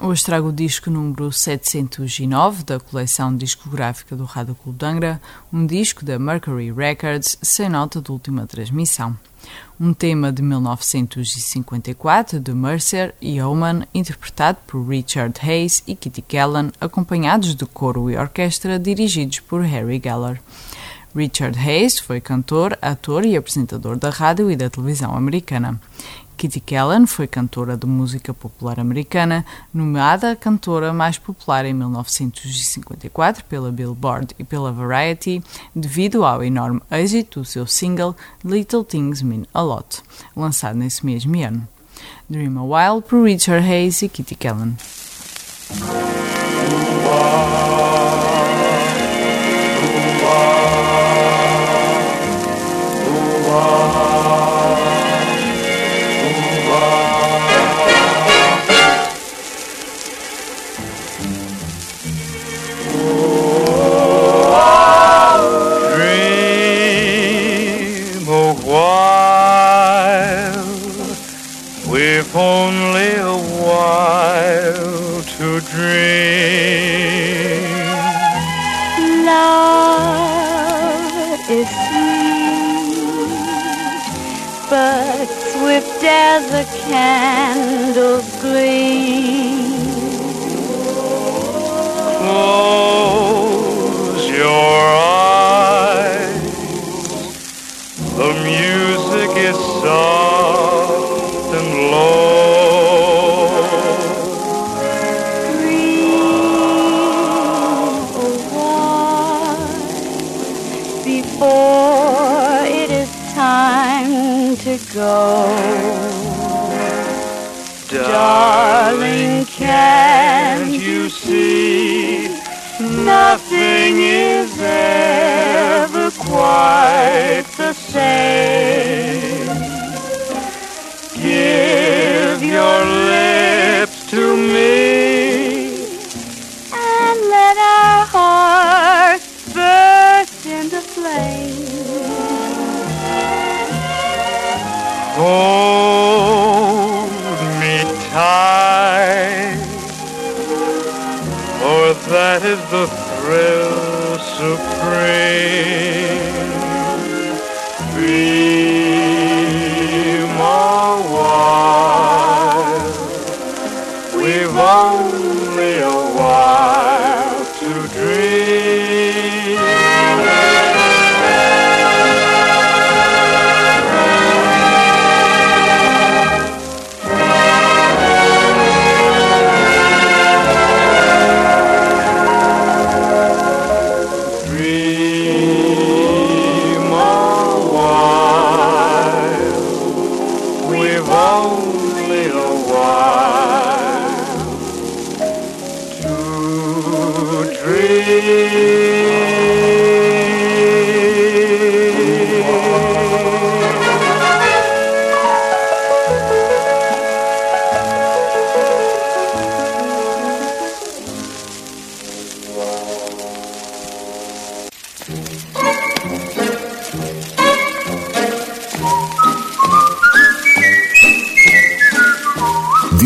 hoje trago o disco número 709 da coleção discográfica do Rádio Clube um disco da Mercury Records sem nota de última transmissão. Um tema de 1954 de Mercer e Oman, interpretado por Richard Hayes e Kitty Callan, acompanhados de coro e orquestra dirigidos por Harry Geller. Richard Hayes foi cantor, ator e apresentador da rádio e da televisão americana. Kitty Callan foi cantora de música popular americana, nomeada cantora mais popular em 1954 pela Billboard e pela Variety, devido ao enorme êxito do seu single Little Things Mean a Lot, lançado nesse mesmo ano. Dream a While por Richard Hayes e Kitty Callan. We've only a while to dream. Love is sweet, but swift as a candle's gleam. Close your eyes. The music is soft to go. Darling, can't you see? Nothing is ever quite the same. Give your lips to me. and let our hearts burst into flame. Hold me tight, for that is the thrill supreme. Dream